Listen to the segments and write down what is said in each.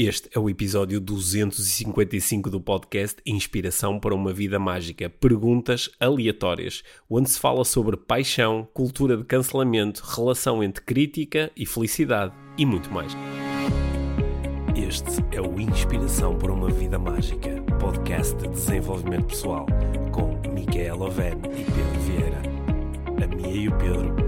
Este é o episódio 255 do podcast Inspiração para uma Vida Mágica. Perguntas aleatórias, onde se fala sobre paixão, cultura de cancelamento, relação entre crítica e felicidade e muito mais. Este é o Inspiração para uma Vida Mágica, podcast de desenvolvimento pessoal, com Micaela Oven e Pedro Vieira. A Mia e o Pedro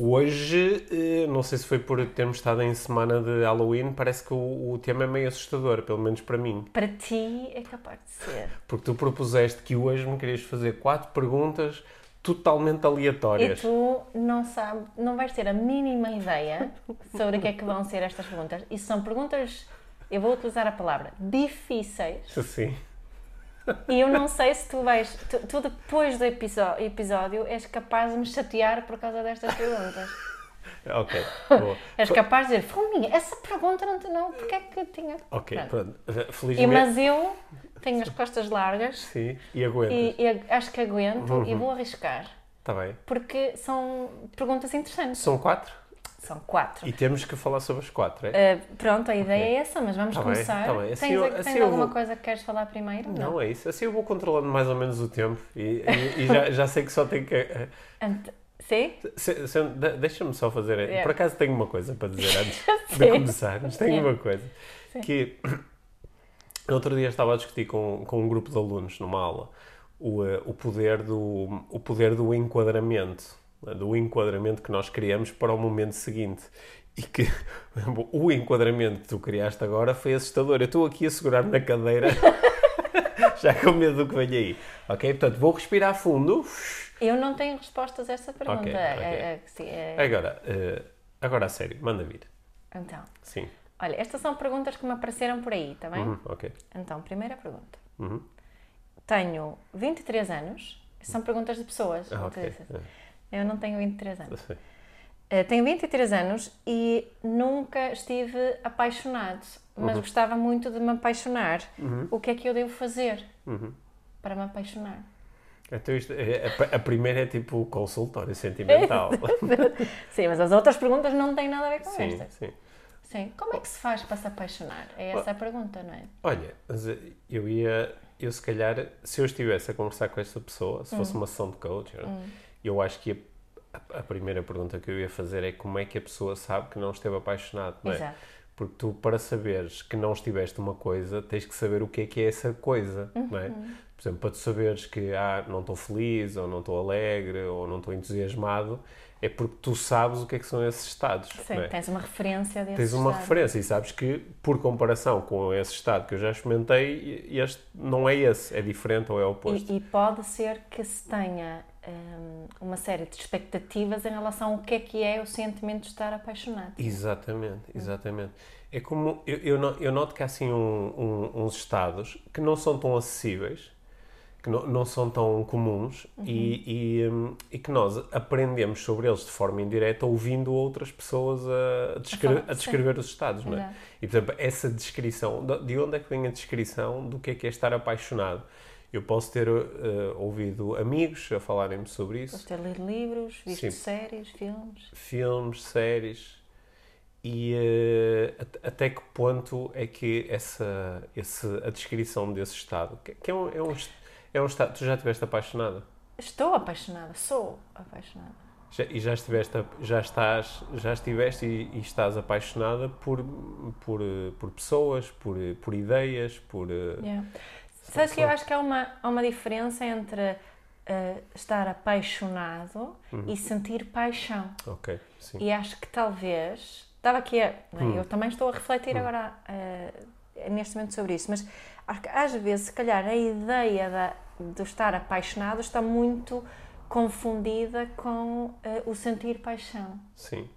Hoje, eh, não sei se foi por termos estado em semana de Halloween, parece que o, o tema é meio assustador, pelo menos para mim. Para ti é capaz de ser. Porque tu propuseste que hoje me querias fazer quatro perguntas totalmente E aleatórias. tu não sabes, não vais ter a mínima ideia sobre o que é que vão ser estas perguntas. E são perguntas, eu vou utilizar a palavra, difíceis. Sim. E eu não sei se tu vais, tu, tu depois do episódio és capaz de me chatear por causa destas perguntas. Ok, boa. És capaz de dizer, Fominha, essa pergunta não, te- não, porque é que tinha... Ok, Pronto. pronto. E, Felizmente. mas eu tenho as costas largas Sim, e aguentas. e, e acho que aguento Uhum. e vou arriscar. Está bem. Porque são perguntas interessantes. São quatro São quatro. e temos que falar sobre as quatro, é? Uh, pronto, a ideia é essa, mas vamos Tá bem, começar. tá bem. Assim tens eu- tens assim alguma vou- coisa que queres falar primeiro? Não, é isso. Assim eu vou controlando mais ou menos o tempo e, e- e já, já sei que só tenho que. Ant- Sim? Deixa-me só fazer. Yeah. Por acaso tenho uma coisa para dizer antes de Sim. começar, mas tenho Yeah. uma coisa. Que no outro dia estava a discutir com, com um grupo de alunos numa aula o, eh, o, poder, do, o poder do enquadramento, do enquadramento que nós criamos para o momento seguinte. E que o enquadramento que tu criaste agora foi assustador. Eu estou aqui a segurar na cadeira, já com medo do que vem aí. Ok? Portanto, vou respirar fundo. Eu não tenho respostas a essa pergunta. Ok, É- ok. é- sim, é- Agora, eh, agora a sério, manda vir. Então, Sim. olha, estas são perguntas que me apareceram por aí, está bem? Uhum, ok. Então, primeira pergunta. Uhum. Tenho 23 anos. São perguntas de pessoas. Ah. Eu não tenho 23 anos. Sim. Uh, tenho 23 anos e nunca estive apaixonado, mas Uhum. gostava muito de me apaixonar. O que é que eu devo fazer Uhum. para me apaixonar? Então isto, é- a, a primeira é tipo consultório sentimental. Sim, mas as outras perguntas não têm nada a ver com sim, esta. sim. Sim. Como é que se faz para se apaixonar? É essa a pergunta, não é? Olha, eu ia, eu se calhar, se eu estivesse a conversar com esta pessoa, se Hum. fosse uma sessão de coaching, eu acho que a, a primeira pergunta que eu ia fazer é como é que a pessoa sabe que não esteve apaixonado, não é? Exato. Porque tu, para saberes que não estiveste uma coisa, tens que saber o que é que é essa coisa, não é? Uhum. Por exemplo, para tu saberes que ah, não estou feliz, ou não estou alegre, ou não estou entusiasmado, é porque tu sabes o que é que são esses estados, Sim, é? tens uma referência desse Tens uma estado. referência e sabes que, por comparação com esse estado que eu já experimentei, este não é esse, é diferente ou é oposto. E, e pode ser que se tenha hum, uma série de expectativas em relação ao que é que é o sentimento de estar apaixonado. Exatamente, exatamente. É como, eu, eu noto que há assim um- um- uns estados que não são tão acessíveis, que não, não são tão comuns e, e, hum, e que nós aprendemos sobre eles de forma indireta ouvindo outras pessoas a, descre- falar, a descrever os estados, não é? Exato. E, por exemplo, essa descrição, de de onde é que vem a descrição do que é que é estar apaixonado? Eu posso ter eh, ouvido amigos a falarem-me sobre isso, Podes ter lido livros, visto Sim. séries, filmes. filmes, séries, e at- até que ponto é que essa, esse, a descrição desse estado, que, que é, um, é, um, é um estado, tu já estiveste apaixonada? Estou apaixonada, sou apaixonada. Já- e já estiveste, já estás, já estiveste e, e estás apaixonada por, por, por pessoas, por, por ideias, por... eh, Yeah. Sabes que eu acho que há uma, há uma diferença entre eh, estar apaixonado Uhum. e sentir paixão. Ok, sim. E acho que talvez. Estava aqui a. é? Hum. Eu também estou a refletir agora eh, neste momento sobre isso, mas acho que às vezes, se calhar, a ideia da, de estar apaixonado está muito confundida com eh, o sentir paixão. Sim.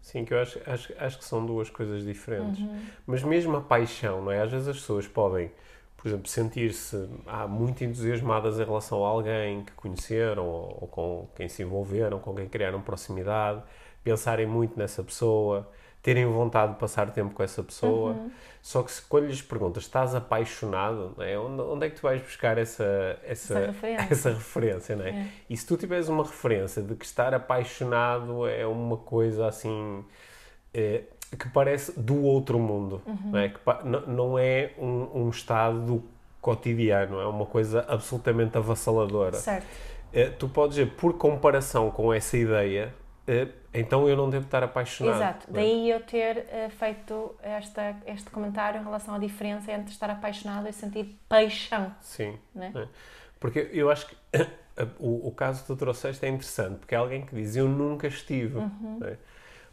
Sim, que eu acho, acho, acho que são duas coisas diferentes. Uhum. Mas mesmo a paixão, não é? Às vezes as pessoas podem, por exemplo, sentir-se ah, muito entusiasmadas em relação a alguém que conheceram ou, ou com quem se envolveram, com quem criaram proximidade, pensarem muito nessa pessoa, terem vontade de passar tempo com essa pessoa. Uhum. Só que se, quando lhes perguntas, estás apaixonado, é? onde, onde é que tu vais buscar essa, essa, Essa referência. essa referência, não é? É. E se tu tiveres uma referência de que estar apaixonado é uma coisa assim eh, que parece do outro mundo, Uhum. não é? Que não é um, um estado do cotidiano, é uma coisa absolutamente avassaladora. Certo. Eh, tu podes dizer, por comparação com essa ideia, eh, então eu não devo estar apaixonado. Exato. é? Daí eu ter eh, feito esta, este comentário em relação à diferença entre estar apaixonado e sentir paixão. Sim. Né? É. Porque eu acho que o, o caso que tu trouxeste é interessante, porque é alguém que diz eu nunca estive. Uhum. não é?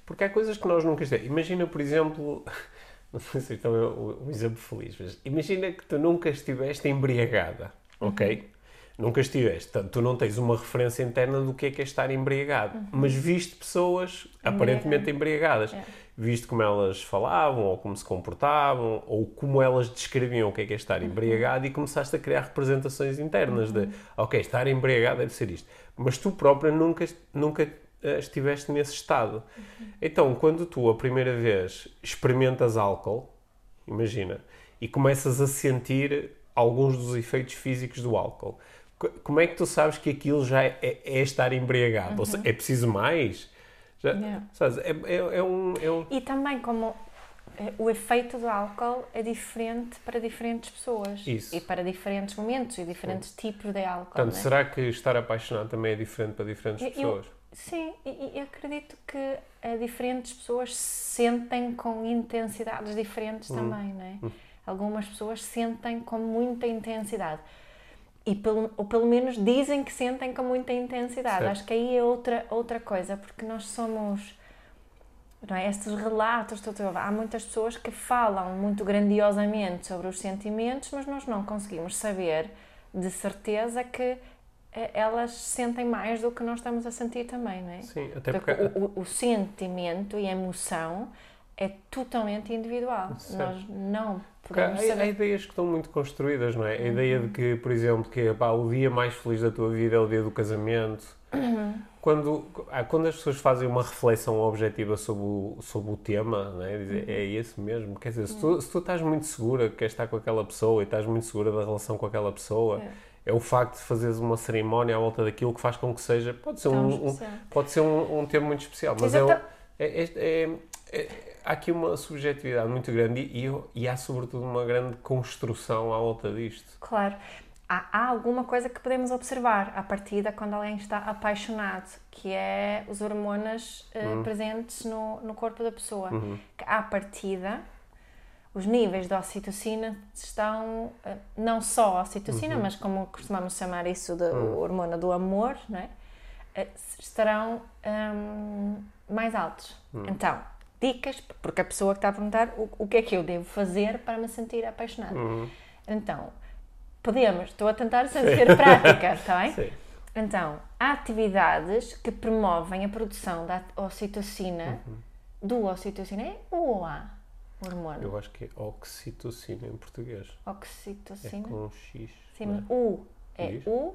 Porque há coisas que nós nunca estivemos. Imagina, por exemplo, não sei se isto é um, exemplo feliz, mas imagina que tu nunca estiveste embriagada, ok? Nunca estiveste. Portanto, tu não tens uma referência interna do que é que é estar embriagado, mas viste pessoas aparentemente embriagadas. É. Viste como elas falavam, ou como se comportavam, ou como elas descreviam o que é que é estar embriagado e começaste a criar representações internas de, ok, estar embriagado deve ser isto. Mas tu própria nunca, nunca eh, estiveste nesse estado. Então, quando tu a primeira vez experimentas álcool, imagina, e começas a sentir alguns dos efeitos físicos do álcool, co- como é que tu sabes que aquilo já é, é estar embriagado? Ou seja, é preciso mais? Já, Yeah. sabes, é, é, é um, é um- E também como eh, o efeito do álcool é diferente para diferentes pessoas. Isso. E para diferentes momentos e diferentes tipos de álcool. Portanto, né? será que estar apaixonado também é diferente para diferentes Eu- eu- pessoas? Sim, e, acredito que eh, diferentes pessoas sentem com intensidades diferentes Uhum. também, não é? Algumas pessoas sentem com muita intensidade. E pelo, ou pelo menos dizem que sentem com muita intensidade. Certo. Acho que aí é outra, outra coisa, porque nós somos. Não é? Estes relatos, há muitas pessoas que falam muito grandiosamente sobre os sentimentos, mas nós não conseguimos saber de certeza que eh, elas sentem mais do que nós estamos a sentir também, não é? Sim, até Porque porque... o, o- o sentimento e a emoção é totalmente individual. Certo. Nós não Porque há, podemos há saber. Uhum. ideias que estão muito construídas, não é? A ideia de que, por exemplo, que pá, o dia mais feliz da tua vida é o dia do casamento. Uhum. Quando, ah, quando as pessoas fazem uma reflexão objetiva sobre o, sobre o tema, não é? Dizer, Uhum. é esse mesmo. Quer dizer, se tu, se tu estás muito segura que queres estar com aquela pessoa e estás muito segura da relação com aquela pessoa, é, o facto de fazeres uma cerimónia à volta daquilo que faz com que seja. Pode ser, Tão um, um- pode ser um, um termo muito especial, mas é, um- Exato. é- é- é- é- há aqui uma subjetividade muito grande e, e, há, sobretudo, uma grande construção à volta disto. Claro. Há, há alguma coisa que podemos observar à partida quando alguém está apaixonado, que é os hormonas eh, Uhum. presentes no, no corpo da pessoa. Que à partida, os níveis de ocitocina estão, eh, não só a ocitocina, mas como costumamos chamar isso de hormona do amor, não é? Eh, estarão hum, mais altos. Então, dicas, porque a pessoa que está a perguntar o, o que é que eu devo fazer para me sentir apaixonada. Então, podemos, estou a tentar ser prática, está bem? Sim. Então, há atividades que promovem a produção da ocitocina, do ocitocina, é o ou A, o hormônio? Eu acho que é oxitocina em português. É Oxitocina. com X. Sim, não U é Diz. U,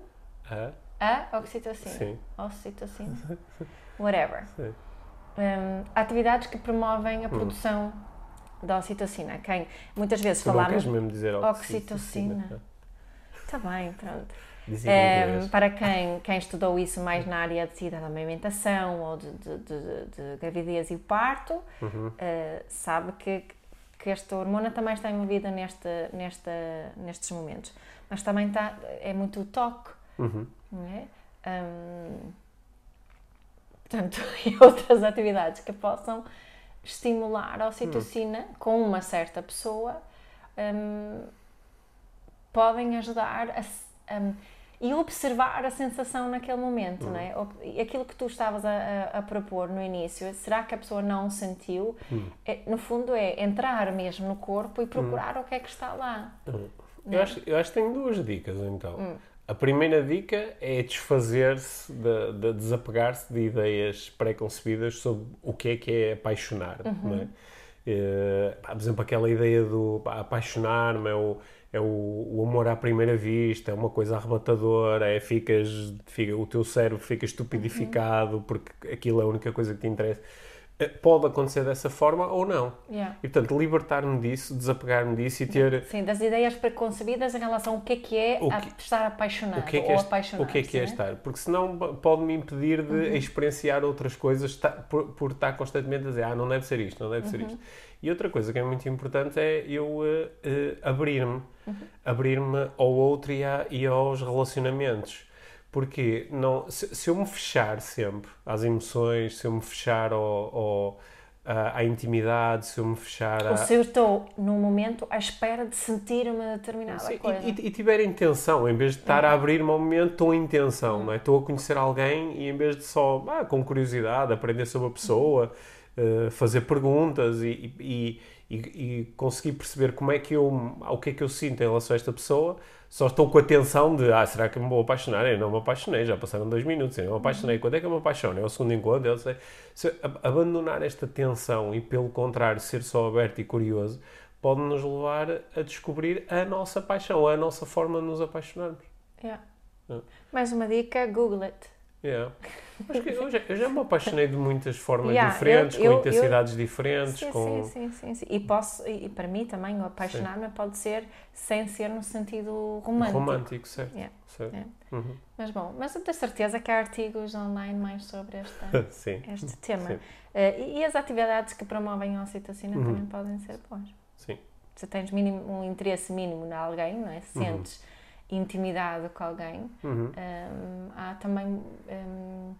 é? A, oxitocina. Sim. Ocitocina. Whatever. Sim. Hum, atividades que promovem a produção da ocitocina. Quem muitas vezes Tu não queres mesmo dizer oxitocina. oxitocina? Está bem, pronto. Inglês. para quem, quem estudou isso mais na área de da amamentação ou de, de, de, de gravidez e parto, Uhum. eh, sabe que, que esta hormona também está envolvida neste, nesta, nestes momentos. Mas também está, é muito o toque, Uhum. não é? Hum, portanto, e outras atividades que possam estimular a ocitocina com uma certa pessoa hum, podem ajudar a, hum, e observar a sensação naquele momento, não é? Aquilo que tu estavas a, a- a propor no início, será que a pessoa não sentiu? É, no fundo é entrar mesmo no corpo e procurar o que é que está lá. Eu acho, eu acho que tenho duas dicas então. A primeira dica é desfazer-se, de, de desapegar-se de ideias pré-concebidas sobre o que é que é apaixonar. Uhum. Não é? Pá, por exemplo, aquela ideia do apaixonar-me é o, é o, o, amor à primeira vista, é uma coisa arrebatadora, é ficas, fica, o teu cérebro fica estupidificado uhum. porque aquilo é a única coisa que te interessa. Eh, pode acontecer dessa forma ou não. Yeah. E portanto, libertar-me disso, desapegar-me disso e ter. Sim, das ideias preconcebidas em relação ao que é que é que, estar apaixonado o que é que é, ou apaixonado. O que é que é estar? Porque senão pode-me impedir de uhum. experienciar outras coisas por, por, estar constantemente a dizer, ah, não deve ser isto, não deve uhum. ser isto. E outra coisa que é muito importante é eu uh, uh, abrir-me. Uhum. Abrir-me ao outro e, a, e aos relacionamentos porque não, se, se, eu me fechar sempre às emoções, se eu me fechar ao, ao à, à, intimidade, se eu me fechar Ou se eu estou, num momento, à espera de sentir uma determinada Sim, coisa. E, e, e, tiver intenção, em vez de estar uhum. a abrir-me ao momento, estou em intenção, uhum. não é? Estou a conhecer alguém e em vez de só, ah, com curiosidade, aprender sobre a pessoa, uhum. uh, fazer perguntas e, e, e, conseguir perceber como é que eu, o que é que eu sinto em relação a esta pessoa, só estou com a tensão de, ah, será que me vou apaixonar? Eu não me apaixonei, já passaram dois minutos, eu não me apaixonei. Quando é que eu me apaixono? É o segundo encontro? Eu sei. Se abandonar esta tensão e, pelo contrário, ser só aberto e curioso, pode nos levar a descobrir a nossa paixão, a nossa forma de nos apaixonarmos. Yeah. Yeah. Mais uma dica, Google it. Yeah. Acho que eu já, eu já me apaixonei de muitas formas yeah, diferentes, eu, eu, com intensidades diferentes. Sim, com... sim, sim, sim, E, posso, e para mim também, o apaixonar-me pode ser sem ser no sentido romântico. Romântico, certo. Yeah. certo. Yeah. Uhum. Mas bom, mas eu tenho certeza que há artigos online mais sobre esta, este tema. Uh, e, e, as atividades que promovem a ocitocina uhum. também podem ser boas. Sim. Se tens mínimo, um interesse mínimo em alguém, não é? Uhum. sentes uhum. Intimidade com alguém, um, há também. Um,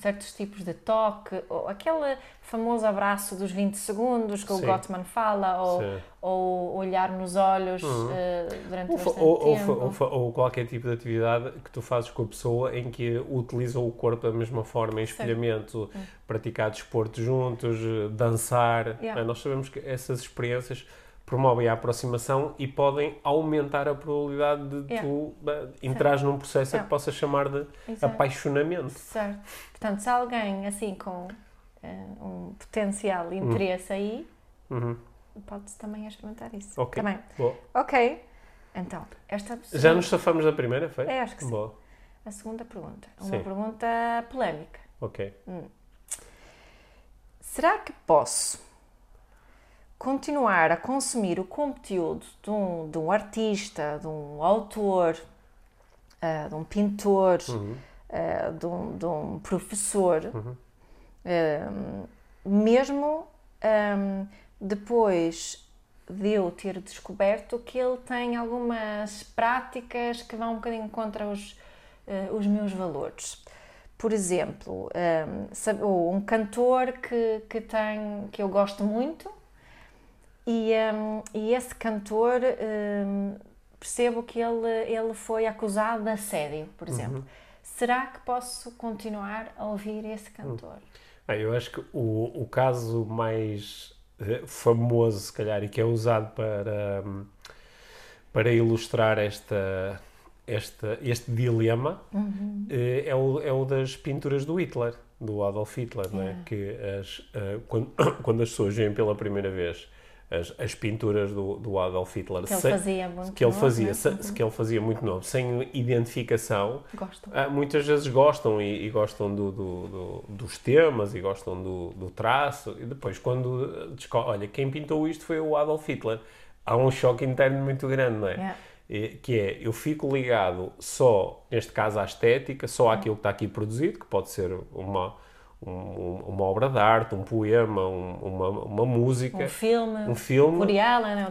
certos tipos de toque, ou aquele famoso abraço dos 20 segundos que Sim. o Gottman fala, ou, ou olhar nos olhos uhum. uh, durante ou, bastante ou, tempo. Ou, ou, qualquer tipo de atividade que tu fazes com a pessoa em que utilizam o corpo da mesma forma, em espelhamento, uhum. praticar desporto juntos, dançar. Yeah. Nós sabemos que essas experiências promovem a aproximação e podem aumentar a probabilidade de yeah. tu entrares num processo yeah. que possa chamar de Exato. apaixonamento. Certo. Portanto, se alguém assim com uh, um potencial hum. interesse aí, uhum. pode-se também experimentar isso. Ok. Também. Boa. Ok. Então, esta segunda... Já nos safamos da primeira, foi? É, acho que Boa. sim. A segunda pergunta. Uma sim. pergunta polémica. Ok. Hum. Será que posso continuar a consumir o conteúdo de um, de um artista, de um autor, uh, de um pintor, uhum. uh, de, um, de, um, professor, uhum. uh, mesmo um, depois de eu ter descoberto que ele tem algumas práticas que vão um bocadinho contra os, os meus valores. Por exemplo, um, um cantor que, que, tem, que eu gosto muito, e, um, e esse cantor, um, percebo que ele, ele foi acusado de assédio, por uhum. exemplo. Uhum. Será que posso continuar a ouvir esse cantor? Uhum. eu acho que o, o caso mais uh, famoso, se calhar, e que é usado para, um, para ilustrar esta, esta, este dilema uhum. uh, é, o, é o das pinturas do Hitler, do Adolf Hitler, é. é? que as, uh, quando, quando as pessoas veem pela primeira vez as, as pinturas do, do Adolf Hitler. Que ele fazia muito que ele fazia, né? se, que ele fazia muito novo, sem identificação. Gostam. Ah, muitas vezes gostam e, e gostam do, do, do, dos temas e gostam do, do traço. E depois, quando olha, quem pintou isto foi o Adolf Hitler. Há um choque interno muito grande, não é? Yeah. Que é, eu fico ligado só, neste caso, à estética, só àquilo que está aqui produzido, que pode ser uma um, uma obra de arte, um poema, um, uma, uma música. Um filme. Um filme.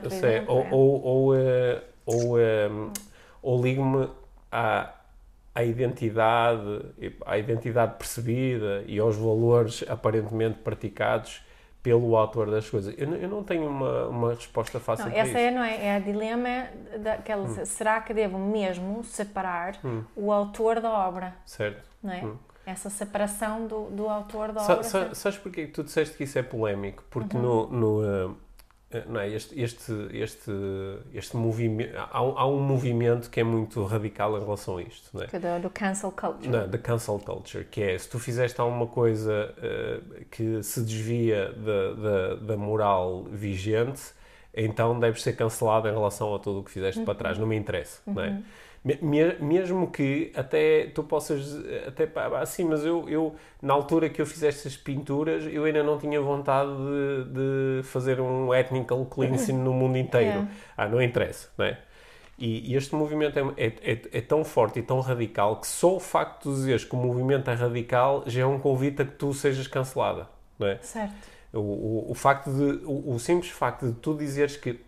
É sei, ou, ou, ou, uh, ou, um, ou ligo-me à, à identidade, à identidade percebida e aos valores aparentemente praticados pelo autor das coisas. Eu, eu não tenho uma, uma resposta fácil não, para essa isso. É, não é, é a dilema daquela, hum. será que devo mesmo separar hum. o autor da obra? Certo. Não é? Hum essa separação do, do autor da obra. Sa sabes porquê que tu disseste que isso é polémico? Porque uhum. no, no uh, não é, este, este, este, este movimento, há, há, um movimento que é muito radical em relação a isto, não é? Que é do, do cancel culture. Não, da cancel culture, que é se tu fizeste alguma coisa uh, que se desvia da, da, da moral vigente, então deves ser cancelado em relação a tudo o que fizeste uhum. para trás, não me interessa, uhum. não é? Mesmo que até tu possas até assim, mas eu, eu na altura que eu fiz estas pinturas eu ainda não tinha vontade de, de fazer um ethnical cleansing no mundo inteiro. É. Ah, não interessa, não é? E, e este movimento é, é, é, é, tão forte e tão radical que só o facto de dizeres que o movimento é radical já é um convite a que tu sejas cancelada, não é? Certo. O, o, o facto de, o, o simples facto de tu dizeres que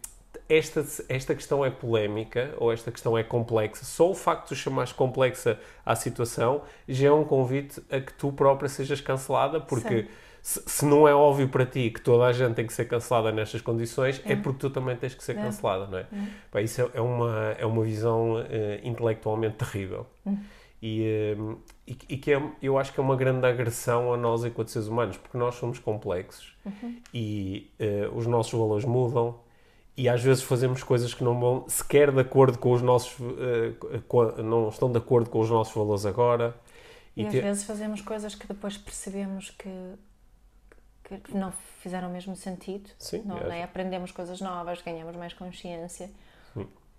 esta, esta questão é polémica ou esta questão é complexa, só o facto de tu chamares complexa à situação já é um convite a que tu própria sejas cancelada, porque se, se, não é óbvio para ti que toda a gente tem que ser cancelada nestas condições, é, é porque tu também tens que ser é. cancelada, não é? é. isso é, é, uma, é uma visão uh, intelectualmente terrível. Hum. E, uh, e, e, que é, eu acho que é uma grande agressão a nós enquanto seres humanos, porque nós somos complexos uhum. e uh, os nossos valores mudam, e às vezes fazemos coisas que não vão sequer de acordo com os nossos uh, não estão de acordo com os nossos valores agora e, e às vezes fazemos coisas que depois percebemos que, que não fizeram o mesmo sentido Sim, não, é. é? aprendemos coisas novas ganhamos mais consciência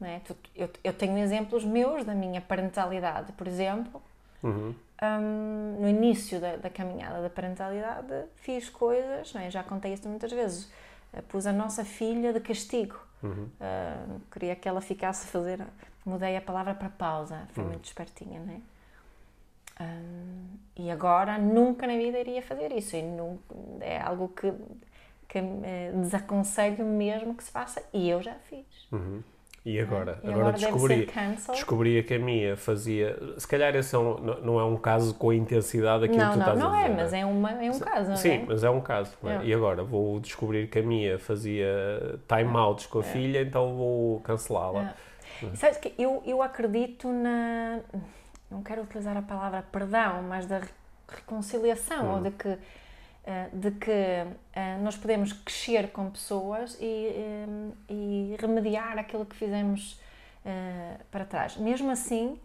é? eu, eu tenho exemplos meus da minha parentalidade por exemplo uhum. um, no início da, da, caminhada da parentalidade fiz coisas não é? já contei isso muitas vezes eh, pus a nossa filha de castigo. Uhum. Uh, queria que ela ficasse a fazer. Mudei a palavra para pausa, foi uhum. muito espertinha, não é? Um, e agora nunca na vida iria fazer isso. E nunca, é algo que, que desaconselho mesmo que se faça. E eu já fiz. Uhum. E agora? É. E agora, agora descobri, descobri que a minha fazia. Se calhar esse é um, não é um caso com a intensidade daquilo não, que tu não, estás não a dizer. Não, é, mas é, uma, é um caso. Sim, é? mas é um caso. É? E agora vou descobrir que a minha fazia time-outs com a é. filha, então vou cancelá-la. É. Sabes que eu, eu acredito na. Não quero utilizar a palavra perdão, mas da reconciliação, hum. ou de que de que eh, nós podemos crescer com pessoas e, eh, e remediar aquilo que fizemos para trás. Mesmo assim,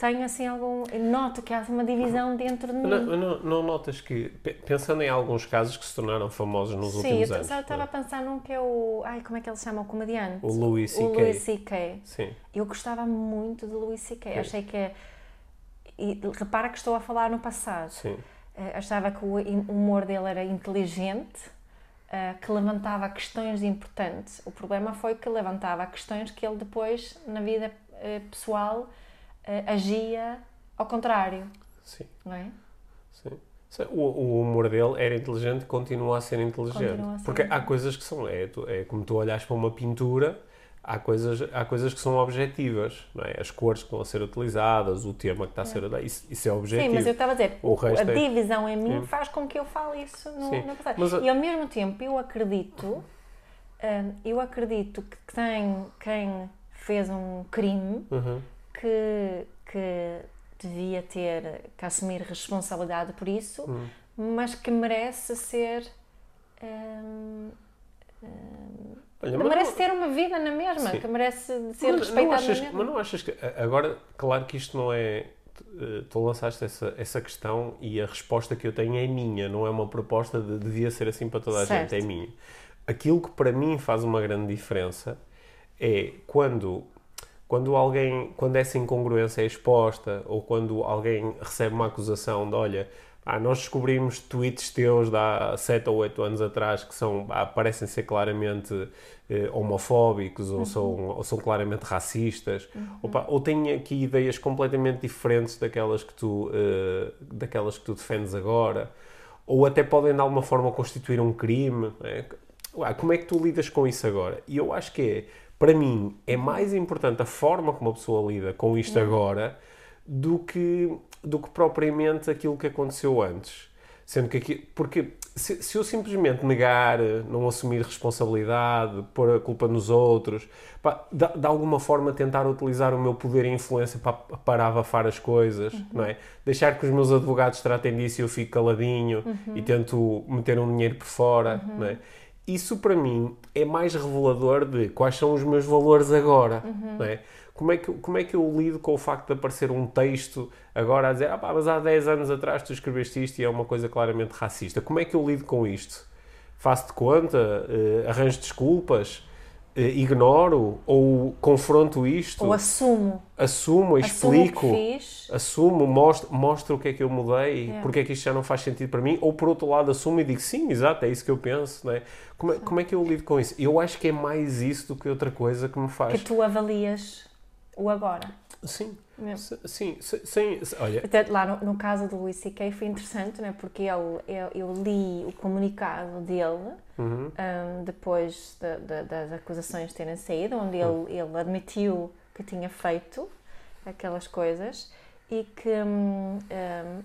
tenho assim algum. Noto que há uma divisão dentro de mim. Não, não, não notas que, pensando em alguns casos que se tornaram famosos nos Sim, últimos eu, anos. Sim, eu estava a pensar num que é o. Ai, como é que ele chama? O comediante? O Louis C.K. O Louis C.K. Sim. Eu gostava muito de Louis C.K. Achei que. É, e repara que estou a falar no passado. Sim. Uh, achava que o humor dele era inteligente, uh, que levantava questões importantes. O problema foi que levantava questões que ele depois, na vida uh, pessoal, agia ao contrário. Sim. Não é? Sim. O, o, humor dele era inteligente, continua a ser inteligente. A ser porque há coisas que são. É, é como tu olhas para uma pintura há coisas, há coisas que são objetivas, não é? As cores que estão a ser utilizadas, o tema que está a ser... É. Isso, isso é objetivo. Sim, mas eu estava a dizer, o a é... divisão em mim Sim. faz com que eu fale isso no, no passado. Mas, e ao mesmo tempo, eu acredito, hum, eu acredito que tem quem fez um crime uhum. que, que devia ter que assumir responsabilidade por isso, uhum. mas que merece ser... Hum, hum, Olha, que merece não... ter uma vida na mesma, Sim. que merece ser mas, respeitado achas. Mas não achas que. Agora, claro que isto não é. Eh, tu lançaste essa, essa questão e a resposta que eu tenho é minha, não é uma proposta de devia ser assim para toda a certo. gente, é minha. Aquilo que para mim faz uma grande diferença é quando quando alguém, quando essa incongruência é exposta ou quando alguém recebe uma acusação de olha, ah, nós descobrimos tweets teus de há 7 ou 8 anos atrás que são, ah, parecem ser claramente eh, homofóbicos uhum. ou, são, ou são claramente racistas, uhum. Opa, ou têm aqui ideias completamente diferentes daquelas que, tu, eh, daquelas que tu defendes agora, ou até podem de alguma forma constituir um crime. É? como é que tu lidas com isso agora? E eu acho que é, para mim, é mais importante a forma como a pessoa lida com isto uhum. agora do que do que propriamente aquilo que aconteceu antes. Sendo que aqui, porque se, se, eu simplesmente negar, não assumir responsabilidade, pôr a culpa nos outros, pá, de, de, alguma forma tentar utilizar o meu poder e influência para, para abafar as coisas, uhum. não é? Deixar que os meus advogados tratem disso e eu fico caladinho uhum. e tento meter um dinheiro por fora, uhum. não é? Isso para mim é mais revelador de quais são os meus valores agora, uhum. não é? Como é, que, como é que eu lido com o facto de aparecer um texto agora a dizer, ah pá, mas há 10 anos atrás tu escreveste isto e é uma coisa claramente racista. Como é que eu lido com isto? Faço de conta? Uh, arranjo desculpas? eh, ignoro ou confronto isto, Ou assumo. assumo, Assumo explico, que fiz. assumo, mostro, mostro o que é que eu mudei, Yeah. porque é que isto já não faz sentido para mim, ou por outro lado assumo e digo sim, exato, é isso que eu penso, não é? Como, é, como é que eu lido com isso? Eu acho que é mais isso do que outra coisa que me faz. Que tu avalias o agora. Sim, mesmo. sim, sem, se- olha, Até lá no, no caso do Luís C.K. foi interessante, né? porque ele, eu, eu li o comunicado dele uhum, hum, depois da- da- das acusações terem saído, onde ele, ele admitiu que tinha feito aquelas coisas e que. hum, hum,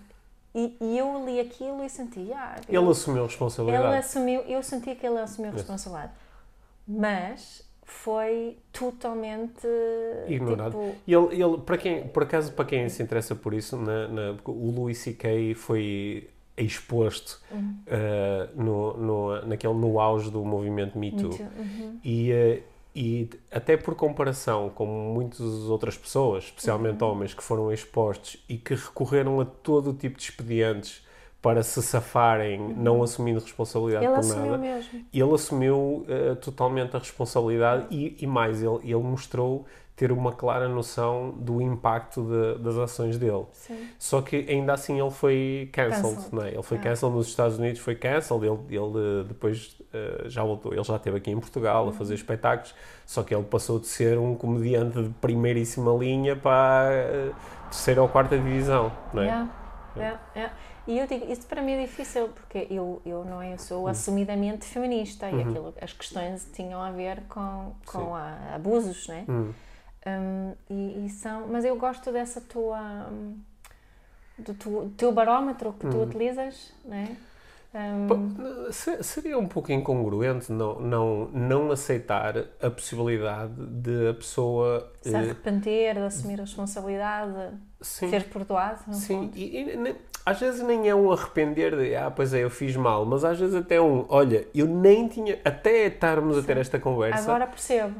e, e eu li aquilo e senti. Ah, ele eu- assumiu a responsabilidade. ele assumiu, eu senti que ele assumiu a responsabilidade, mas foi totalmente Ignorado. Tipo, E Ele, ele, para quem, por acaso, para quem se interessa por isso, na, na- o Louis C.K. foi exposto Uhum. eh, no, no, naquele, no auge do movimento Me Too. muito- uhum. E, eh, e até por comparação com muitas outras pessoas, especialmente Uhum. homens, que foram expostos e que recorreram a todo o tipo de expedientes para se safarem, não assumindo responsabilidade Uhum. Ele por assumiu nada mesmo. ele assumiu eh, totalmente a responsabilidade e, e mais, ele, ele mostrou ter uma clara noção do impacto de- das ações dele. Sim. Só que ainda assim ele foi cancelled, Cancelled. não é? Ele foi Ah. cancelled nos Estados Unidos, foi cancelled, ele, ele eh, depois eh, já voltou, ele já esteve aqui em Portugal a fazer Uhum. espetáculos, só que ele passou de ser um comediante de primeiríssima linha para eh, terceira ou quarta divisão, não é? Yeah, yeah, yeah. E eu digo, isso para mim é difícil, porque eu, eu não é, eu sou assumidamente feminista e aquilo, as questões tinham a ver com, Uhum. Com a- abusos, né? Hum. Um, e, e são, mas eu gosto dessa tua hum, do tu- teu barómetro que tu Hum. utilizas, né? Um, Seria um pouco incongruente não, não, não aceitar a possibilidade de a pessoa se eh, arrepender, de assumir a responsabilidade, sim, ser perdoado, sim, e, e nem- às vezes nem é um arrepender de ah, pois é, eu fiz mal, mas às vezes até um, olha, eu nem tinha, até estarmos a ter esta conversa, Agora percebo.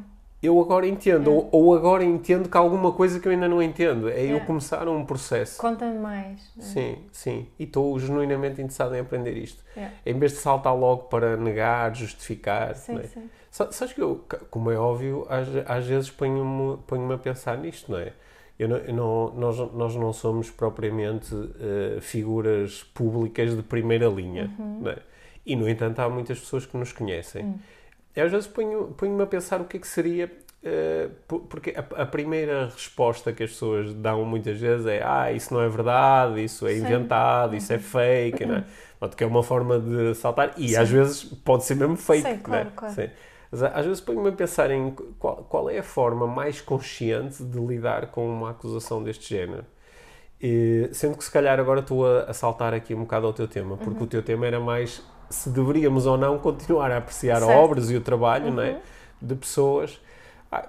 Eu agora entendo, ou, ou agora entendo que há alguma coisa que eu ainda não entendo, é eu É. começar um processo. Conta-me mais. né? Sim, sim. E estou genuinamente interessado em aprender isto. É. Em vez de saltar logo para negar, justificar. Sim, é? sim. Sa- Sabes que eu, como é óbvio, às, às vezes ponho-me ponho a pensar nisto, não é? Eu não, eu não- nós, nós não somos propriamente eh, figuras públicas de primeira linha, Uhum. é? E, no entanto, há muitas pessoas que nos conhecem. Hum. Às vezes ponho- ponho-me a pensar o que é que seria. eh, po- porque a, primeira resposta que as pessoas dão muitas vezes é: ah, isso não é verdade, isso é Sim. inventado, isso é fake, não é? Portanto, que é uma forma de saltar. E Sim. às vezes pode ser mesmo fake, Sim, não é? claro, claro. Sim. Mas a- às vezes ponho-me a pensar em qual, qual é a forma mais consciente de lidar com uma acusação deste género. E, sendo que se calhar agora estou a, a saltar aqui um bocado ao teu tema, porque Uhum. o teu tema era mais se deveríamos ou não continuar a apreciar Certo. obras e o trabalho é? Uhum. de pessoas. Ah,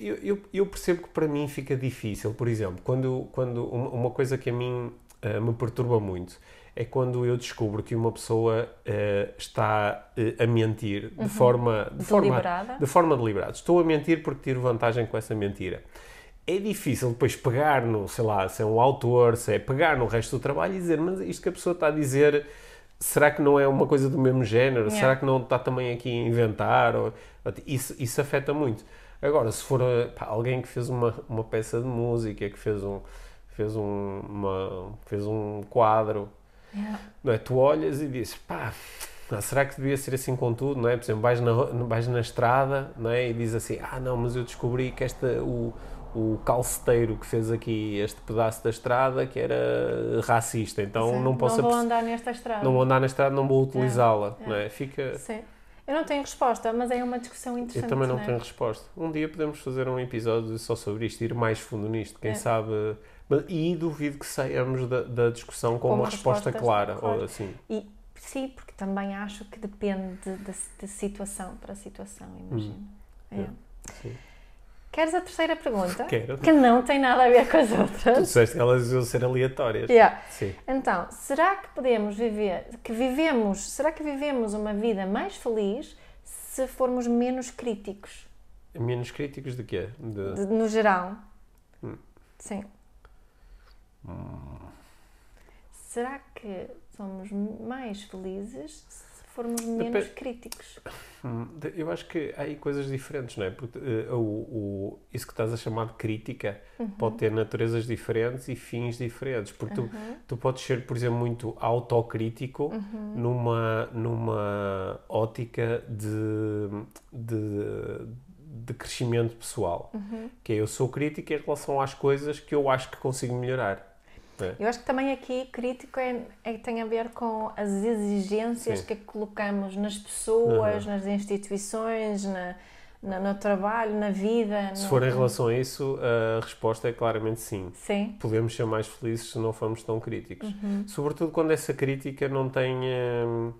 eu, eu, eu percebo que para mim fica difícil, por exemplo, quando, quando uma, coisa que a mim ah, me perturba muito é quando eu descubro que uma pessoa ah, está ah, a mentir de forma de forma de forma deliberada. Estou a mentir porque tiro vantagem com essa mentira. É difícil depois pegar no, sei lá, se é um autor, se é pegar no resto do trabalho e dizer, mas isto que a pessoa está a dizer, será que não é uma coisa do mesmo género? Yeah. Será que não está também aqui a inventar? Ou- isso, isso afeta muito. Agora, se for eh, pá, alguém que fez uma, uma peça de música, que fez um, fez um, uma, fez um quadro, Yeah. não é? Tu olhas e dizes, pá, ah, será que devia ser assim com tudo, não é? Por exemplo, vais na, vais na estrada, não é? E dizes assim, ah, não, mas eu descobri que esta, o, o calceteiro que fez aqui este pedaço da estrada que era racista, então Sim, não posso não vou andar nesta estrada. não vou andar na estrada, não vou utilizá-la, é. não é? Fica... Sim. Eu não tenho resposta, mas é uma discussão interessante. Eu também não é? tenho resposta. Um dia podemos fazer um episódio só sobre isto, ir mais fundo nisto, quem É. sabe. E duvido que saiamos da, da discussão com, Com uma resposta clara. claro. Ou assim. E sim, porque também acho que depende de, de- de situação para situação, imagino. É. Hum. Sim. Queres a terceira pergunta? Quero. Que não tem nada a ver com as Tu outras. disseste que elas iam ser aleatórias. Yeah. Sim. Então, será que podemos viver, que vivemos, será que vivemos uma vida mais feliz se formos menos críticos, Menos críticos de quê? De... de- no geral? Hum. Sim. Será que somos mais felizes formos menos críticos. Hum, eu acho que há aí coisas diferentes, não é? Porque uh, o, o, isso que estás a chamar de crítica uhum. pode ter naturezas diferentes e fins diferentes. Porque uhum. tu, tu podes ser, por exemplo, muito autocrítico uhum. numa, numa ótica de, de, de crescimento pessoal. Uhum. Que é eu sou crítico em relação às coisas que eu acho que consigo melhorar. É. Eu acho que também aqui crítico é, é, tem a ver com as exigências sim. que colocamos nas pessoas, uhum. nas instituições, na, na, no trabalho, na vida. Se no... for em relação a isso, a resposta é claramente sim. Sim. Podemos ser mais felizes se não formos tão críticos. Uhum. Sobretudo quando essa crítica não tem. Hum,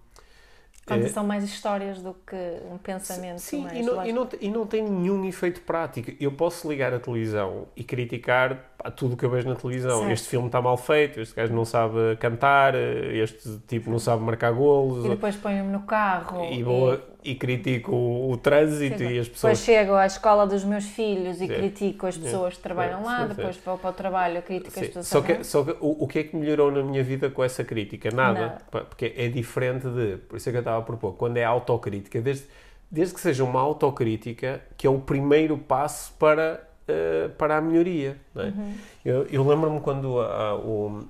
quando é, são mais histórias do que um pensamento sim, mais e não, e, não, e não tem nenhum efeito prático. Eu posso ligar a televisão e criticar pá, tudo o que eu vejo na televisão. Certo. Este filme está mal feito, este gajo não sabe cantar, este tipo não sabe marcar golos. E depois ponho-me no carro. E, vou, e critico o, o trânsito sim, e as pessoas. Depois chego à escola dos meus filhos e sim. critico as pessoas que trabalham lá, depois vou para o trabalho, critico as pessoas. Só que, só que o, o que é que melhorou na minha vida com essa crítica? Nada. Nada. Porque é diferente de. Por isso é que eu estava a propor, quando é autocrítica, desde, desde que seja uma autocrítica, que é o primeiro passo para, uh, para a melhoria. É? Uhum. Eu, eu lembro-me quando há, o,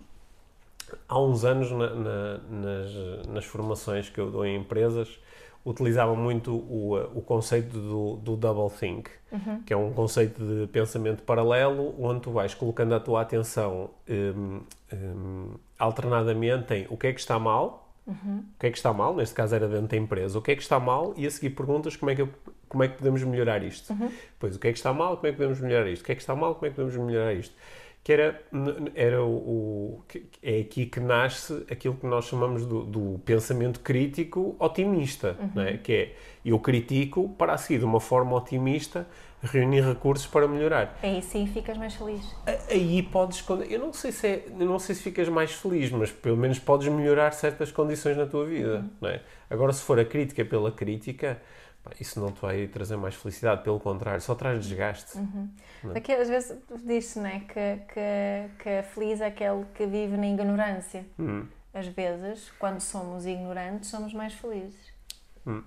há uns anos na, na, nas, nas formações que eu dou em empresas utilizava muito o, o conceito do, do double think, uhum. que é um conceito de pensamento paralelo, onde tu vais colocando a tua atenção um, um, alternadamente em o que é que está mal, uhum. o que é que está mal, neste caso era dentro da empresa, o que é que está mal, e a seguir perguntas como é que, eu, como é que podemos melhorar isto. Uhum. Pois, o que é que está mal, como é que podemos melhorar isto? O que é que está mal, como é que podemos melhorar isto? Que era, era o, o, é aqui que nasce aquilo que nós chamamos do, do pensamento crítico otimista, uhum. é? que é eu critico para a seguir de uma forma otimista reunir recursos para melhorar. Aí sim ficas mais feliz. Aí podes, eu não sei se é, não sei se ficas mais feliz, mas pelo menos podes melhorar certas condições na tua vida, uhum. é? Agora se for a crítica pela crítica, isso não te vai trazer mais felicidade, pelo contrário, só traz desgaste. Uhum. Aqui, às vezes diz-se né, que, que, que feliz é aquele que vive na ignorância. Uhum. Às vezes, quando somos ignorantes, somos mais felizes. Uhum.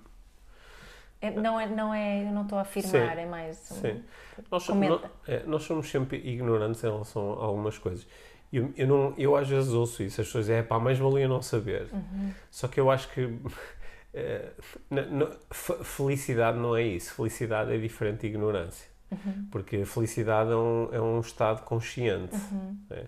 É, não é, não é, eu não estou a afirmar, Sim. é mais. Sim. Nós, nós, é, nós, somos sempre ignorantes em relação a algumas coisas. Eu, eu, não, eu às vezes ouço isso, as pessoas dizem, é pá, mais valia não saber. Uhum. Só que eu acho que felicidade não é isso. Felicidade é diferente de ignorância. Uhum. Porque felicidade é um, é um estado consciente. Uhum. Né?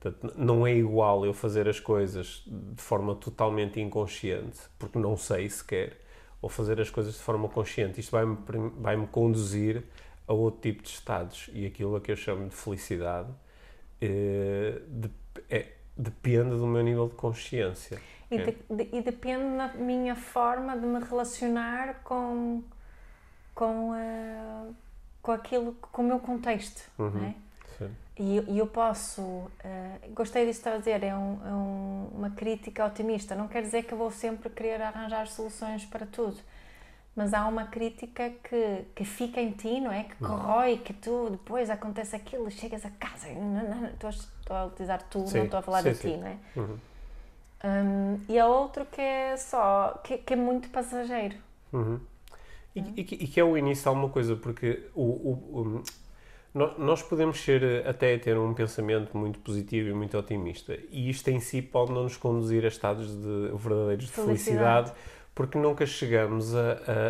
Portanto, não é igual eu fazer as coisas de forma totalmente inconsciente, porque não sei sequer, ou fazer as coisas de forma consciente. Isto vai-me vai -me conduzir a outro tipo de estados. E aquilo a que eu chamo de felicidade eh, de, é, depende do meu nível de consciência. E, de, de, e, depende da minha forma de me relacionar com, com, uh, com aquilo, com o meu contexto. Uhum. Né? E, e, eu posso. Uh, gostei disso que estava a dizer, é, um, é um, uma crítica otimista. Não quer dizer que eu vou sempre querer arranjar soluções para tudo. Mas há uma crítica que, que fica em ti, não é? Que corrói, que tu depois acontece aquilo, chegas a casa. Não, não, estou, a, estou a utilizar tu, sim, não estou a falar sim, de sim. ti, não é? Uhum. Um, e há outro que é só, que, que é muito passageiro. Uhum. E, uhum. e, e, que é o início de alguma coisa, porque o, o, o, nós podemos ser até ter um pensamento muito positivo e muito otimista, e isto em si pode não nos conduzir a estados de verdadeiros de felicidade, felicidade porque nunca chegamos a,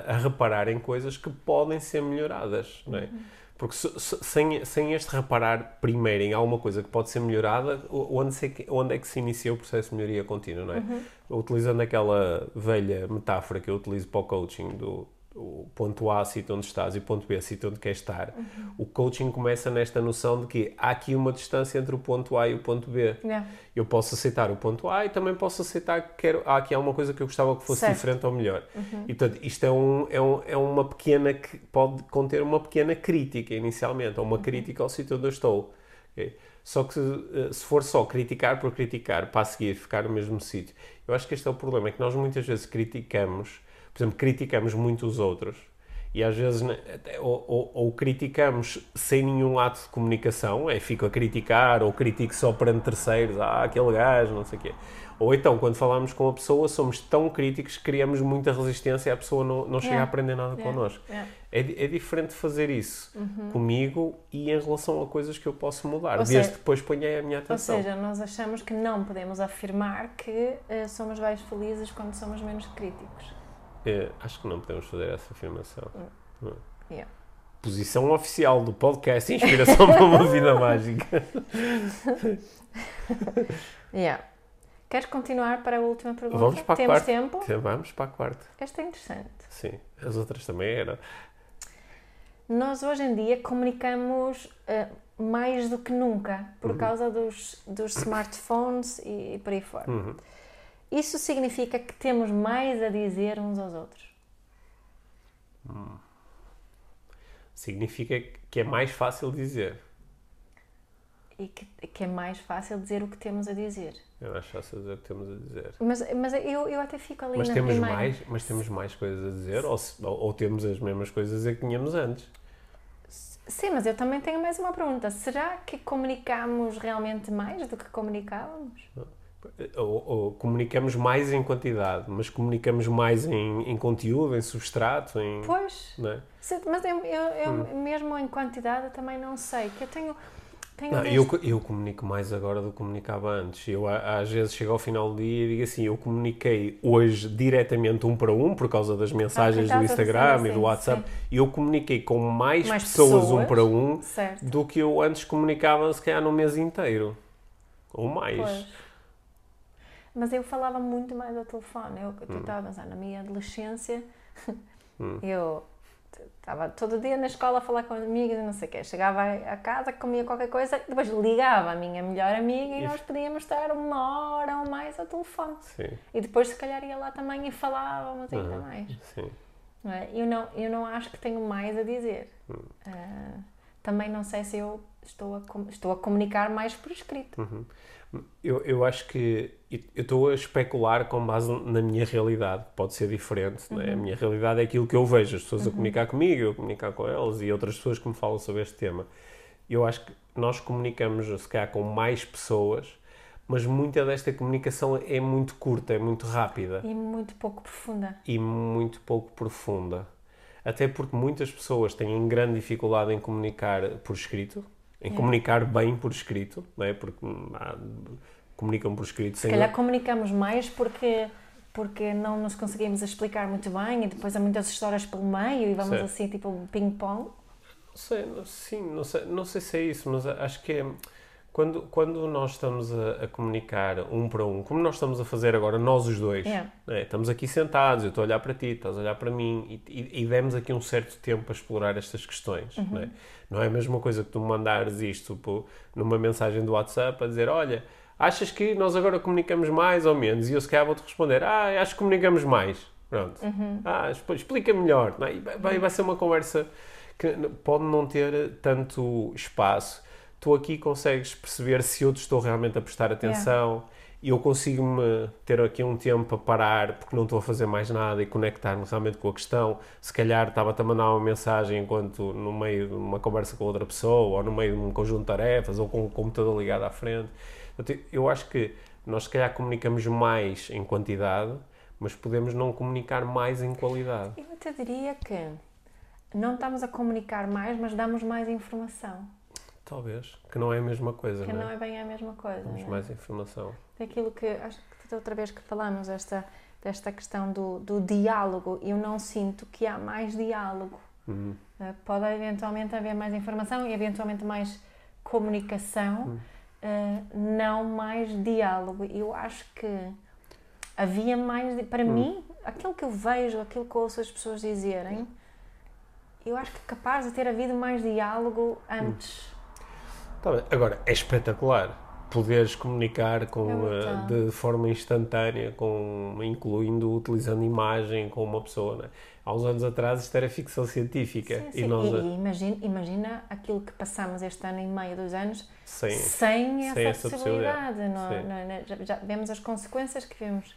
a, a, reparar em coisas que podem ser melhoradas, não é? Uhum. Porque se, sem, sem este reparar primeiro em alguma coisa que pode ser melhorada, onde, se, onde é que se inicia o processo de melhoria contínua, não é? Uhum. Utilizando aquela velha metáfora que eu utilizo para o coaching do o ponto A, sítio onde estás, e o ponto B, sítio onde queres estar. Uhum. O coaching começa nesta noção de que há aqui uma distância entre o ponto A e o ponto B. Yeah. Eu posso aceitar o ponto A e também posso aceitar que quero, há aqui alguma coisa que eu gostava que fosse certo. diferente ou melhor. Uhum. E portanto, isto é, um, é, um, é uma pequena, pode conter uma pequena crítica inicialmente, ou uma uhum. crítica ao sítio onde eu estou. Okay? Só que se, se for só criticar por criticar, para a seguir ficar no mesmo sítio, eu acho que este é o problema, é que nós muitas vezes criticamos por exemplo, criticamos muito os outros e às vezes né, ou, ou, ou, criticamos sem nenhum ato de comunicação, é fico a criticar ou critico só perante terceiros, ah, aquele gajo, não sei o quê. Ou então, quando falamos com a pessoa, somos tão críticos que criamos muita resistência e a pessoa não, não chega Yeah. a aprender nada Yeah. connosco. Yeah. É, di- é diferente fazer isso comigo e em relação a coisas que eu posso mudar, Ou desde seja- que depois ponha a minha Ou atenção. seja, nós achamos que não podemos afirmar que eh, somos mais felizes quando somos menos críticos. É, acho que não podemos fazer essa afirmação. Não. Yeah. Posição oficial do podcast Inspiração para uma Vida Mágica. Yeah. Queres continuar para a última pergunta? Vamos para a Temos quarta. tempo? Vamos para a quarta. Esta é interessante. Sim, as outras também eram. Nós hoje em dia comunicamos eh, mais do que nunca por Uhum. causa dos, dos smartphones e, e por aí fora. Uhum. Isso significa que temos mais a dizer uns aos outros. Significa que é mais fácil dizer. E que, que é mais fácil dizer o que temos a dizer. É mais fácil dizer o que temos a dizer. Mas, mas eu, eu até fico ali Mas na temos, primeira. mais, mas temos mais coisas a dizer ou, ou- temos as mesmas coisas a dizer que tínhamos antes? Sim, mas eu também tenho mais uma pergunta. Será que comunicamos realmente mais do que comunicávamos? Ou, ou comunicamos mais em quantidade, mas comunicamos mais em, em conteúdo, em substrato, em. Pois, é? mas eu, eu, eu mesmo em quantidade também não sei. Que eu tenho. tenho Não, desde- eu, eu comunico mais agora do que comunicava antes. Eu às vezes chego ao final do dia e digo assim, eu comuniquei hoje diretamente um para um por causa das mensagens Ah, do Instagram e do WhatsApp. E eu comuniquei com mais, Mais pessoas, um pessoas. para um Certo. do que eu antes comunicava se calhar no mês inteiro. Ou mais. Pois. Mas eu falava muito mais ao telefone. Eu Hum. estava a pensar, na minha adolescência, Hum. eu estava todo dia na escola a falar com amigas e não sei o quê. Chegava a casa, comia qualquer coisa, depois ligava a minha melhor amiga e E- nós podíamos estar uma hora ou mais ao telefone. Sim, E depois, se calhar, ia lá também e falávamos ainda Uhum. mais. sim. é? Eu, não, eu não acho que tenho mais a dizer. Hum. Ah, também não sei se eu estou a, estou a comunicar mais por escrito. Hum. Eu, eu acho que eu estou a especular com base na minha realidade. Pode ser diferente, é? A minha realidade é aquilo que eu vejo, as pessoas a comunicar comigo, eu a comunicar com elas e outras pessoas que me falam sobre este tema. Eu acho que nós comunicamos, se calhar, com mais pessoas, mas muita desta comunicação é muito curta, é muito rápida E muito pouco profunda. e muito pouco profunda. Até porque muitas pessoas têm grande dificuldade em comunicar por escrito, em É. comunicar bem por escrito, não é? Porque hum, há- comunicam por escrito Se calhar comunicamos mais porque, porque não nos conseguimos explicar muito bem e depois há muitas histórias pelo meio e vamos Certo. assim, tipo ping-pong. Sei, sim, não sei, não sei se é isso, mas acho que é. Quando, quando nós estamos a, a comunicar um para um, como nós estamos a fazer agora, nós os dois, Yeah. não é? estamos aqui sentados, eu estou a olhar para ti, estás a olhar para mim e, e, e demos aqui um certo tempo a explorar estas questões. Não, é? não é a mesma coisa que tu me mandares isto pô, numa mensagem do WhatsApp a dizer: Olha, achas que nós agora comunicamos mais ou menos? E eu se calhar vou-te responder: Ah, acho que comunicamos mais. Pronto. Ah, exp- explica melhor. Não é? Vai- vai, ser uma conversa que pode não ter tanto espaço. Tu aqui consegues perceber se eu te estou realmente a prestar atenção e eu consigo-me ter aqui um tempo para parar porque não estou a fazer mais nada e conectar-me realmente com a questão. Se calhar estava-te a mandar uma mensagem enquanto no meio de uma conversa com outra pessoa ou no meio de um conjunto de tarefas ou com o computador ligado à frente. Portanto, eu acho que nós se calhar comunicamos mais em quantidade, mas podemos não comunicar mais em qualidade. Eu até diria que não estamos a comunicar mais, mas damos mais informação. Talvez, que não é a mesma coisa, Que não não é? é bem a mesma coisa. Não é? mais informação. Daquilo que, acho que outra vez que falamos, esta, desta questão do, do diálogo, eu não sinto que há mais diálogo. Uhum. Uh, Pode eventualmente haver mais informação e eventualmente mais comunicação, uh, não mais diálogo. Eu acho que havia mais. Para mim, aquilo que eu vejo, aquilo que ouço as pessoas dizerem, eu acho que é capaz de ter havido mais diálogo antes. Tá bem. Agora, é espetacular poderes comunicar com, É brutal. de forma instantânea, com, incluindo, utilizando imagem com uma pessoa. Não é? Há uns anos atrás isto era ficção científica Sim, e sim. nós, E- e imagina, imagina aquilo que passamos este ano e meio, dois anos, sem, sem essa, sem essa possibilidade. possibilidade. Não- Sim. não- já, vemos as consequências que vemos.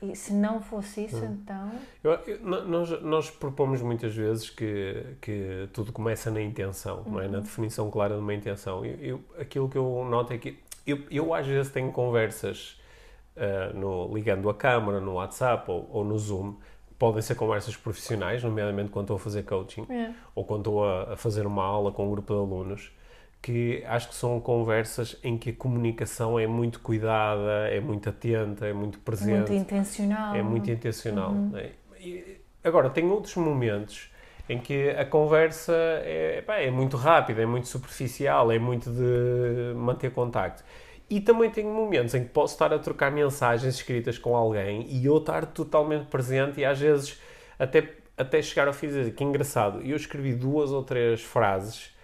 E se não fosse isso, Hum. então. Eu- eu- nós, nós propomos muitas vezes que, que tudo começa na intenção, não é? Uhum. na definição clara de uma intenção. Eu, eu- aquilo que eu noto é que eu, eu às vezes tenho conversas uh, no, ligando a câmara, no WhatsApp ou, ou, no Zoom. Podem ser conversas profissionais, nomeadamente quando estou a fazer coaching É. ou quando estou a, a fazer uma aula com um grupo de alunos, que acho que são conversas em que a comunicação é muito cuidada, é muito atenta, é muito presente. Muito intencional. É muito intencional. né? E, agora, tem outros momentos em que a conversa é, pá, é muito rápida, é muito superficial, é muito de manter contacto. E também tenho momentos em que posso estar a trocar mensagens escritas com alguém e eu estar totalmente presente e às vezes até, até chegar ao fim e dizer que engraçado, eu escrevi duas ou três frases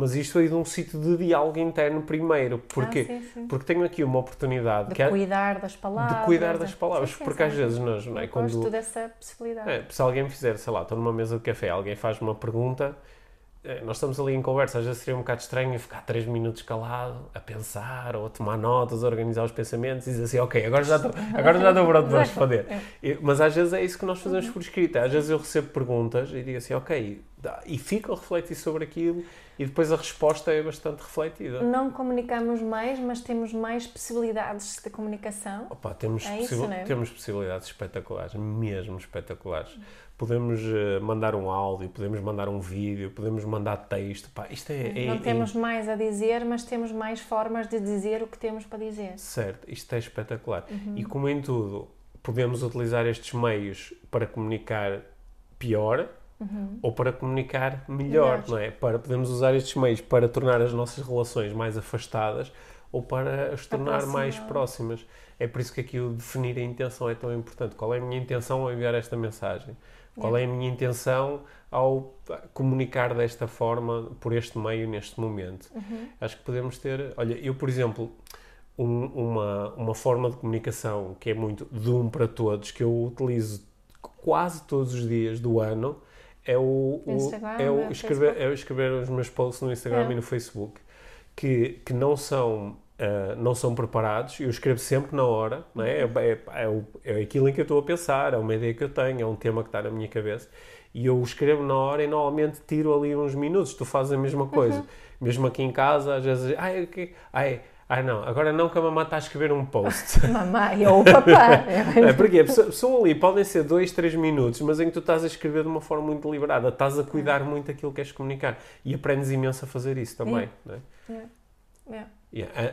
mas isto aí de um sítio de diálogo interno primeiro, porque, Ah, sim, sim. porque tenho aqui uma oportunidade De que é cuidar das palavras. de cuidar das de- palavras, Sim, porque às vezes nós, não é, quando, Gosto dessa possibilidade. é, se alguém me fizer, sei lá, estou numa mesa de café, alguém faz uma pergunta, é, nós estamos ali em conversa, às vezes seria um bocado estranho ficar três minutos calado, a pensar, ou a tomar notas, a organizar os pensamentos e dizer assim, ok, agora já estou, agora já estou pronto para responder. E- Mas às vezes é isso que nós fazemos por escrita. Às vezes eu recebo perguntas e digo assim, ok, e fico a refletir sobre aquilo e depois a resposta é bastante refletida. Não comunicamos mais, mas temos mais possibilidades de comunicação. Opa, temos, É isso, possi- não é? temos possibilidades espetaculares, mesmo espetaculares. Podemos eh, mandar um áudio, podemos mandar um vídeo, podemos mandar texto. Pá, isto é, é- não é- temos mais a dizer, mas temos mais formas de dizer o que temos para dizer. Certo, isto é espetacular. Uhum. E como em tudo, podemos utilizar estes meios para comunicar pior ou para comunicar melhor, Uhum. Melhor. não é? Para, podemos usar estes meios para tornar as nossas relações mais afastadas ou para as tornar mais próximas. É por isso que aqui o definir a intenção é tão importante. Qual é a minha intenção ao enviar esta mensagem? Qual é a minha intenção ao comunicar desta forma, por este meio, neste momento? Acho que podemos ter. Olha, eu, por exemplo, um- uma, uma forma de comunicação que é muito de um para todos, que eu utilizo quase todos os dias do ano, é o, o- é o é o escrever, Facebook. é o escrever os meus posts no Instagram É. e no Facebook, que, que não são. Ah, não são preparados, eu escrevo sempre na hora, não é? Uhum. É, é, é, é aquilo em que eu estou a pensar, é uma ideia que eu tenho, é um tema que está na minha cabeça, e eu escrevo na hora e normalmente tiro ali uns minutos, tu fazes a mesma coisa. Uhum. Mesmo aqui em casa, às vezes, ai, ok, ai, ai não, agora não que a mamãe está a escrever um post. Mamãe ou o papá. É porque são ali, podem ser dois, três minutos, mas em que tu estás a escrever de uma forma muito deliberada, estás a cuidar muito daquilo que queres comunicar e aprendes imenso a fazer isso também. não é? É. E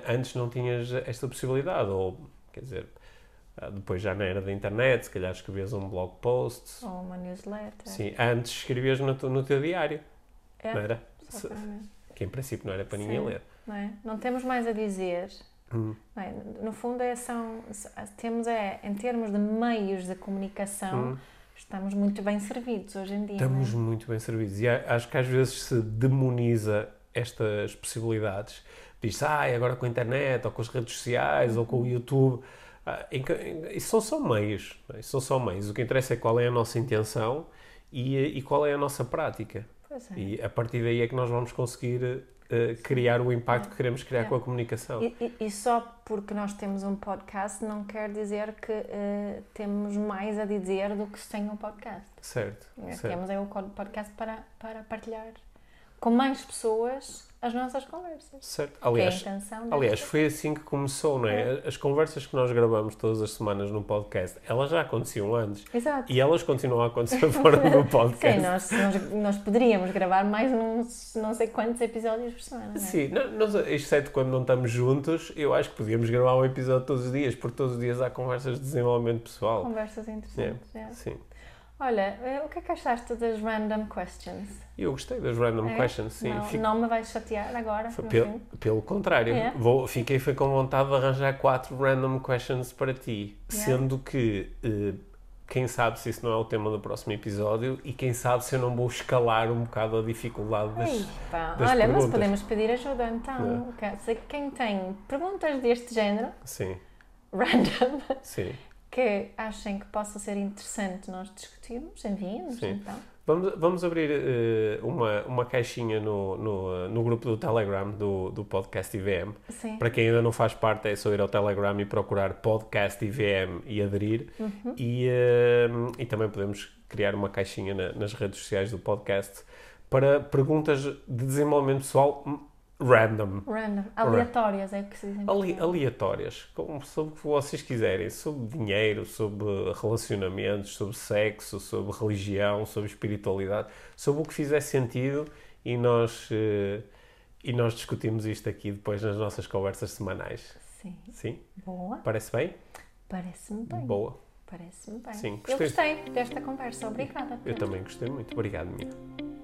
antes não tinhas esta possibilidade, ou quer dizer, ah, depois já na era da internet, se calhar escrevias um blog post. Ou uma newsletter. Sim, antes escrevias no, teu- no teu diário, É, não era? Se-. Que em princípio não era para ninguém Sim. ler. não, é? não temos mais a dizer. Hum. é? No fundo, é, são, temos é, em termos de meios de comunicação, Hum. estamos muito bem servidos hoje em dia. Estamos é? muito bem servidos. E acho que às vezes se demoniza estas possibilidades. Diz-se, ah, agora com a internet, ou com as redes sociais, ou com o YouTube. Ah, em em- isso são só meios. não é? Isso são só meios. O que interessa é qual é a nossa intenção e, e qual é a nossa prática. É. E a partir daí é que nós vamos conseguir eh, criar o impacto que queremos criar É. com a comunicação. E, e- e só porque nós temos um podcast não quer dizer que eh, temos mais a dizer do que sem um podcast. Certo, É, certo. Temos aí o podcast para, para partilhar com mais pessoas as nossas conversas. certo. é Aliás, desta- Aliás, foi assim que começou, não é? As conversas que nós gravamos todas as semanas no podcast, elas já aconteciam antes. Exato. E elas continuam a acontecer fora do podcast. Sim, nós, nós, nós poderíamos gravar mais uns não sei quantos episódios por semana. não é? Sim, não, nós, exceto quando não estamos juntos, eu acho que podíamos gravar um episódio todos os dias, porque todos os dias há conversas de desenvolvimento pessoal. Conversas interessantes. é. Sim. Olha, eh, o que é que achaste das random questions? Eu gostei das random É? questions, sim. Não, Fico- não me vais chatear agora? pelo, pelo contrário, É? vou, fiquei foi com vontade de arranjar quatro random questions para ti, É? sendo que eh, quem sabe se isso não é o tema do próximo episódio e quem sabe se eu não vou escalar um bocado a dificuldade das, das olha, mas perguntas. podemos pedir ajuda então. Dizer, Quem tem perguntas deste género, Sim, random, sim. Que achem que possa ser interessante nós discutirmos, enviem-nos então. Vamos, vamos abrir eh, uma, uma caixinha no, no, no grupo do Telegram do, do Podcast IVM. Sim. Para quem ainda não faz parte, é só ir ao Telegram e procurar Podcast IVM e aderir. Uhum. E, eh, e também podemos criar uma caixinha na- nas redes sociais do podcast para perguntas de desenvolvimento pessoal, random. Random. Aleatórias, é o que se diz Ali, aleatórias, como, sobre o que vocês quiserem, sobre dinheiro, sobre relacionamentos, sobre sexo, sobre religião, sobre espiritualidade, sobre o que fizer sentido e nós, eh, e nós discutimos isto aqui depois nas nossas conversas semanais. Sim. Sim? Boa. Parece bem? Parece-me bem. Boa. Parece-me bem. Sim, Eu gostei. gostei desta conversa. Obrigada. Eu também gostei muito. Obrigado, minha.